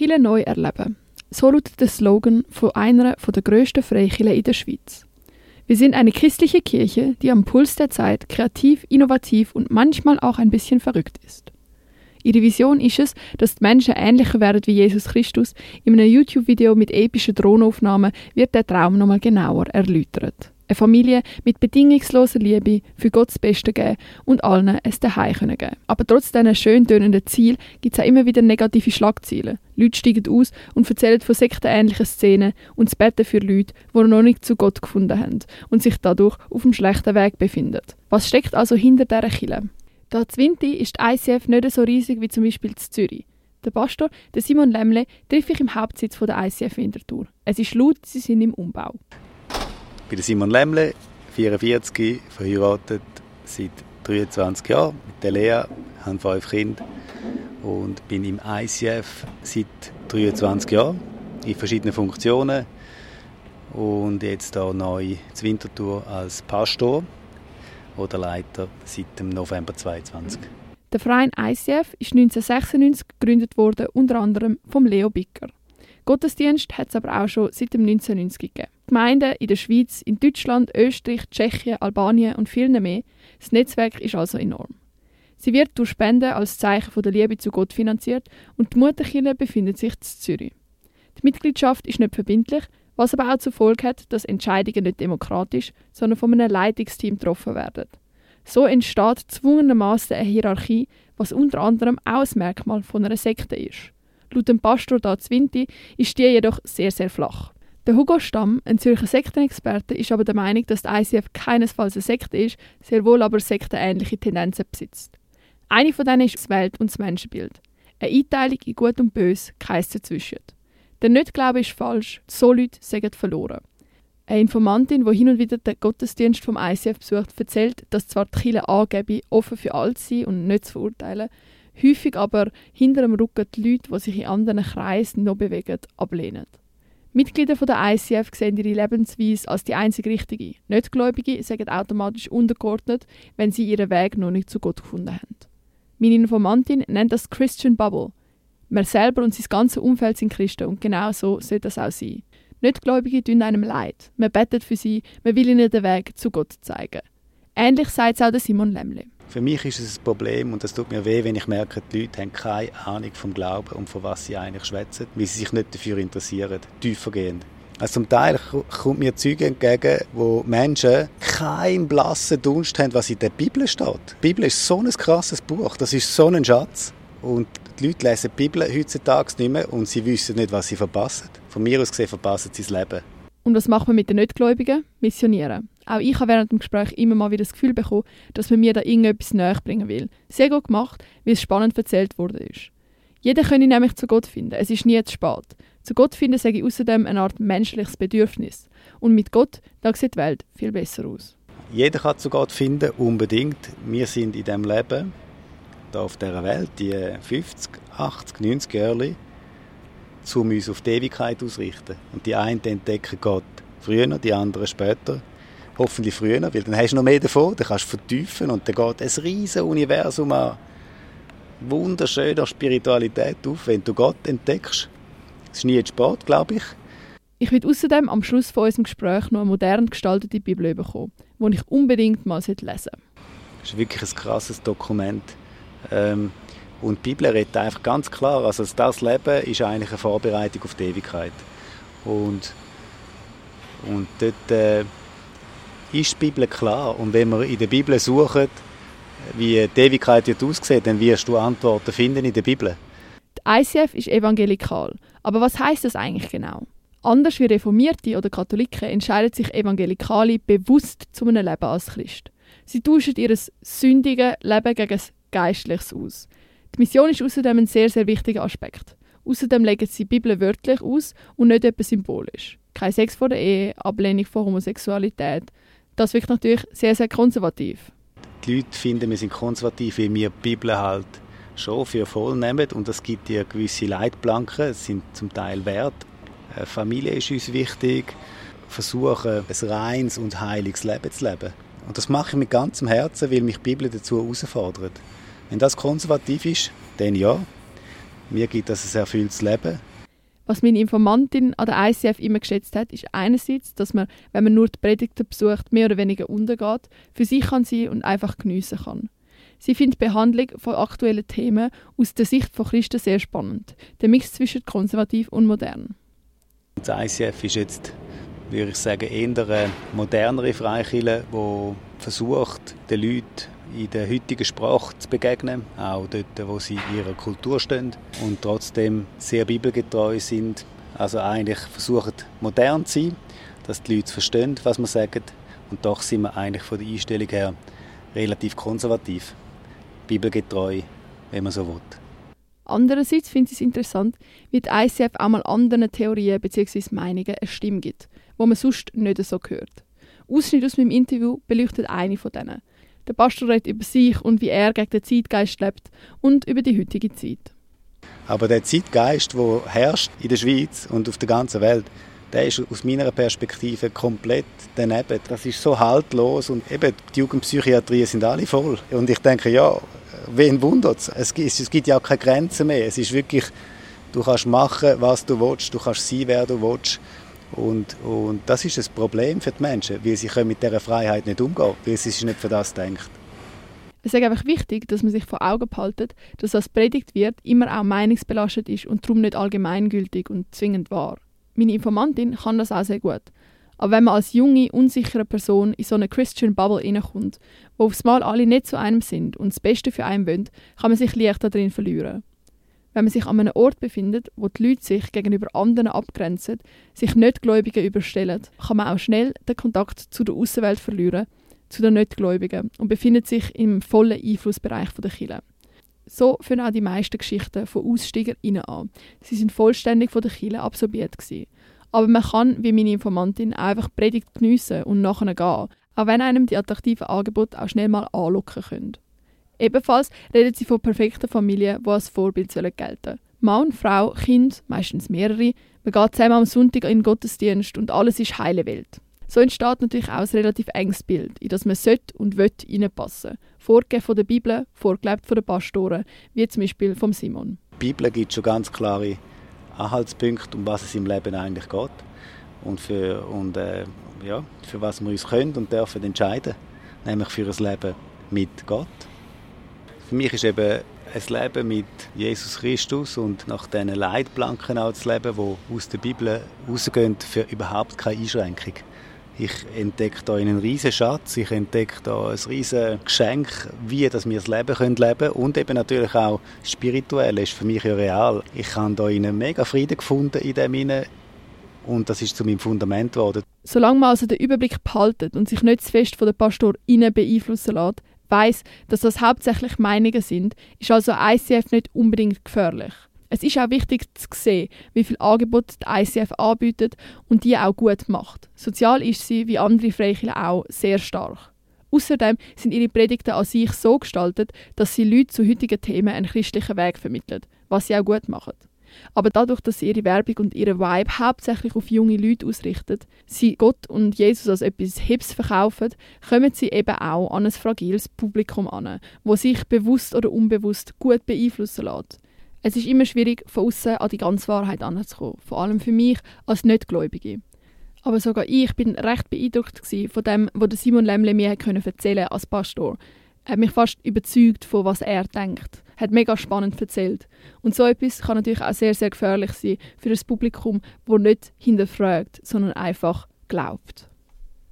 Chile neu erleben. So lautet der Slogan von einer der grössten Freikirchen in der Schweiz. Wir sind eine christliche Kirche, die am Puls der Zeit kreativ, innovativ und manchmal auch ein bisschen verrückt ist. Ihre Vision ist es, dass die Menschen ähnlicher werden wie Jesus Christus. In einem YouTube-Video mit epischen Drohnenaufnahmen wird der Traum nochmal genauer erläutert. Eine Familie mit bedingungsloser Liebe für Gott das Beste geben und allen es daheim können geben. Aber trotz diesen schön tönenden Ziel gibt es auch immer wieder negative Schlagzeilen. Leute steigen aus und erzählen von sektenähnlichen Szenen und das Betten für Leute, die noch nicht zu Gott gefunden haben und sich dadurch auf einem schlechten Weg befinden. Was steckt also hinter dieser Kille? Da Zwinti ist die ICF nicht so riesig wie zum Beispiel in Zürich. Der Pastor, der Simon Lemle, treffe ich im Hauptsitz der ICF Winterthur. Es ist laut, sie sind im Umbau. Ich bin Simon Lemle, 44, verheiratet seit 23 Jahren mit der Lea, habe fünf Kinder und bin im ICF seit 23 Jahren in verschiedenen Funktionen und jetzt hier neu in Winterthur als Pastor oder Leiter seit dem November 2022. Der Verein ICF ist 1996 gegründet worden, unter anderem vom Leo Bicker. Gottesdienst hat es aber auch schon seit dem 1990 gegeben. Gemeinden in der Schweiz, in Deutschland, Österreich, Tschechien, Albanien und vielen mehr. Das Netzwerk ist also enorm. Sie wird durch Spenden als Zeichen der Liebe zu Gott finanziert und die Mutterkirche befindet sich in Zürich. Die Mitgliedschaft ist nicht verbindlich, was aber auch zur Folge hat, dass Entscheidungen nicht demokratisch, sondern von einem Leitungsteam getroffen werden. So entsteht zwungenermaßen eine Hierarchie, was unter anderem auch ein Merkmal von einer Sekte ist. Laut dem Pastor da Zwinti ist die jedoch sehr, sehr flach. Der Hugo Stamm, ein Zürcher Sektenexperte, ist aber der Meinung, dass die ICF keinesfalls eine Sekte ist, sehr wohl aber sektenähnliche Tendenzen besitzt. Eine von denen ist das Welt- und das Menschenbild. Eine Einteilung in Gut und Böse, keins dazwischen. Der Nicht-Glaube ist falsch, so Leute sagen verloren. Eine Informantin, die hin und wieder den Gottesdienst vom ICF besucht, erzählt, dass zwar die Kirche angebe, offen für alle zu sein und nicht zu verurteilen, häufig aber hinter dem Rücken die Leute, die sich in anderen Kreisen noch bewegen, ablehnen. Mitglieder der ICF sehen ihre Lebensweise als die einzig richtige. Nichtgläubige sagen automatisch untergeordnet, wenn sie ihren Weg noch nicht zu Gott gefunden haben. Meine Informantin nennt das Christian Bubble. Man selber und sein ganzes Umfeld sind Christen und genau so sollte das auch sein. Nichtgläubige tun einem leid. Man betet für sie, man will ihnen den Weg zu Gott zeigen. Ähnlich sagt es auch Simon Lemle. Für mich ist es ein Problem und das tut mir weh, wenn ich merke, die Leute haben keine Ahnung vom Glauben und von was sie eigentlich schwätzen, weil sie sich nicht dafür interessieren, tiefergehend. Also zum Teil kommt mir Züge entgegen, wo Menschen keinen blassen Dunst haben, was in der Bibel steht. Die Bibel ist so ein krasses Buch, das ist so ein Schatz. Und die Leute lesen die Bibel heutzutage nicht mehr und sie wissen nicht, was sie verpassen. Von mir aus gesehen verpassen sie das Leben. Und was macht man mit den Nichtgläubigen? Missionieren. Auch ich habe während dem Gespräch immer mal wieder das Gefühl bekommen, dass man mir da irgendetwas näher bringen will. Sehr gut gemacht, wie es spannend erzählt wurde. Jeder könne nämlich zu Gott finden. Es ist nie zu spät. Zu Gott finden sage ich außerdem eine Art menschliches Bedürfnis. Und mit Gott, da sieht die Welt viel besser aus. Jeder kann zu Gott finden, unbedingt. Wir sind in diesem Leben, hier auf dieser Welt, die 50, 80, 90 Jahre, um uns auf die Ewigkeit ausrichten. Und die einen entdecken Gott früher, die anderen später. Hoffentlich früher, weil dann hast du noch mehr davon, dann kannst du vertiefen und dann geht ein riesiges Universum an wunderschöner Spiritualität auf, wenn du Gott entdeckst. Es ist nie zu spät, glaube ich. Ich will außerdem am Schluss von unserem Gespräch noch eine modern gestaltete Bibel bekommen, die ich unbedingt mal lesen sollte. Es ist wirklich ein krasses Dokument. Ähm, und die Bibel redet einfach ganz klar, also das Leben ist eigentlich eine Vorbereitung auf die Ewigkeit. Und, und dort äh, ist die Bibel klar. Und wenn wir in der Bibel suchen, wie die Ewigkeit wird aussehen, dann wirst du Antworten finden in der Bibel. Die ICF ist evangelikal. Aber was heißt das eigentlich genau? Anders wie Reformierte oder Katholiken entscheiden sich Evangelikale bewusst zu einem Leben als Christ. Sie tauschen ihr sündiges Leben gegen ein geistliches aus. Die Mission ist außerdem ein sehr, sehr wichtiger Aspekt. Außerdem legen sie die Bibel wörtlich aus und nicht etwa symbolisch. Kein Sex vor der Ehe, Ablehnung von Homosexualität. Das wirkt natürlich sehr, sehr konservativ. Die Leute finden, wir sind konservativ, weil wir die Bibel halt schon für voll nehmen und es gibt ja gewisse Leitplanken, es sind zum Teil Wert. Familie ist uns wichtig, versuchen ein reines und heiliges Leben zu leben. Und das mache ich mit ganzem Herzen, weil mich die Bibel dazu herausfordert. Wenn das konservativ ist, dann ja. Mir gibt das ein erfülltes Leben. Was meine Informantin an der ICF immer geschätzt hat, ist einerseits, dass man, wenn man nur die Predigten besucht, mehr oder weniger untergeht, für sich kann sein und einfach geniessen kann. Sie findet die Behandlung von aktuellen Themen aus der Sicht von Christen sehr spannend. Der Mix zwischen konservativ und modern. Das ICF ist jetzt, würde ich sagen, eher eine modernere Freikirche, die versucht, den Leuten in der heutigen Sprache zu begegnen, auch dort, wo sie in ihrer Kultur stehen und trotzdem sehr bibelgetreu sind. Also eigentlich versuchen modern zu sein, dass die Leute verstehen, was wir sagen. Und doch sind wir eigentlich von der Einstellung her relativ konservativ, bibelgetreu, wenn man so will. Andererseits finde ich es interessant, wie die ICF auch mal anderen Theorien bzw. Meinungen eine Stimme gibt, wo man sonst nicht so hört. Ausschnitt aus meinem Interview beleuchtet eine von denen. Der Pastor redet über sich und wie er gegen den Zeitgeist lebt und über die heutige Zeit. Aber der Zeitgeist, der herrscht in der Schweiz und auf der ganzen Welt, der ist aus meiner Perspektive komplett daneben. Das ist so haltlos und eben die Jugendpsychiatrie sind alle voll. Und ich denke, ja, wen wundert es? Es gibt ja auch keine Grenzen mehr. Es ist wirklich, du kannst machen, was du willst, du kannst sein, wer du willst. Und, und das ist ein Problem für die Menschen, weil sie können mit dieser Freiheit nicht umgehen, weil sie sich nicht für das denkt. Es ist einfach wichtig, dass man sich vor Augen behaltet, dass was predigt wird, immer auch meinungsbelastet ist und darum nicht allgemeingültig und zwingend wahr. Meine Informantin kann das auch sehr gut. Aber wenn man als junge, unsichere Person in so eine Christian Bubble hineinkommt, wo aufs Mal alle nicht zu einem sind und das Beste für einen wollen, kann man sich leicht darin verlieren. Wenn man sich an einem Ort befindet, wo die Leute sich gegenüber anderen abgrenzen, sich Nichtgläubigen überstellen, kann man auch schnell den Kontakt zu der Außenwelt verlieren, zu den Nichtgläubigen und befindet sich im vollen Einflussbereich der Kirche. So führen auch die meisten Geschichten von AussteigerInnen an. Sie sind vollständig von der Kirche absorbiert gewesen. Aber man kann, wie meine Informantin, einfach Predigt geniessen und nachher gehen, auch wenn einem die attraktiven Angebote auch schnell mal anlocken können. Ebenfalls redet sie von perfekten Familien, die als Vorbild gelten sollen. Mann, Frau, Kind, meistens mehrere, man geht zusammen am Sonntag in den Gottesdienst und alles ist heile Welt. So entsteht natürlich auch ein relativ enges Bild, in das man sollte und will reinpassen. Vorgegeben von der Bibel, vorgelebt von den Pastoren, wie zum Beispiel vom Simon. Die Bibel gibt schon ganz klare Anhaltspunkte, um was es im Leben eigentlich geht und für, und, äh, ja, für was wir uns können und dürfen entscheiden, nämlich für ein Leben mit Gott für mich ist eben ein Leben mit Jesus Christus und nach diesen Leitplanken auch zu leben, die aus der Bibel rausgehen, für überhaupt keine Einschränkung. Ich entdecke hier einen riesen Schatz, ich entdecke hier ein riesen Geschenk, wie dass wir das Leben können leben und eben natürlich auch spirituell ist für mich ja real. Ich habe hier einen mega Frieden gefunden in dem inne und das ist zu meinem Fundament geworden. Solange man also den Überblick behaltet und sich nicht zu fest von den Pastorinnen beeinflussen lässt, weiß, dass das hauptsächlich Meinungen sind, ist also ICF nicht unbedingt gefährlich. Es ist auch wichtig zu sehen, wie viel Angebot die ICF anbietet und die auch gut macht. Sozial ist sie, wie andere Freikirchen auch, sehr stark. Außerdem sind ihre Predigten an sich so gestaltet, dass sie Leute zu heutigen Themen einen christlichen Weg vermitteln, was sie auch gut machen. Aber dadurch, dass sie ihre Werbung und ihre Vibe hauptsächlich auf junge Leute ausrichtet, sie Gott und Jesus als etwas Hips verkaufen, kommen sie eben auch an ein fragiles Publikum an, wo sich bewusst oder unbewusst gut beeinflussen lässt. Es ist immer schwierig, von außen an die ganze Wahrheit anzukommen, vor allem für mich als Nichtgläubige. Aber sogar ich bin recht beeindruckt von dem, was Simon Lemle mir erzählen als Pastor. Er hat mich fast überzeugt von was er denkt hat mega spannend erzählt. Und so etwas kann natürlich auch sehr, sehr gefährlich sein für das Publikum, das nicht hinterfragt, sondern einfach glaubt.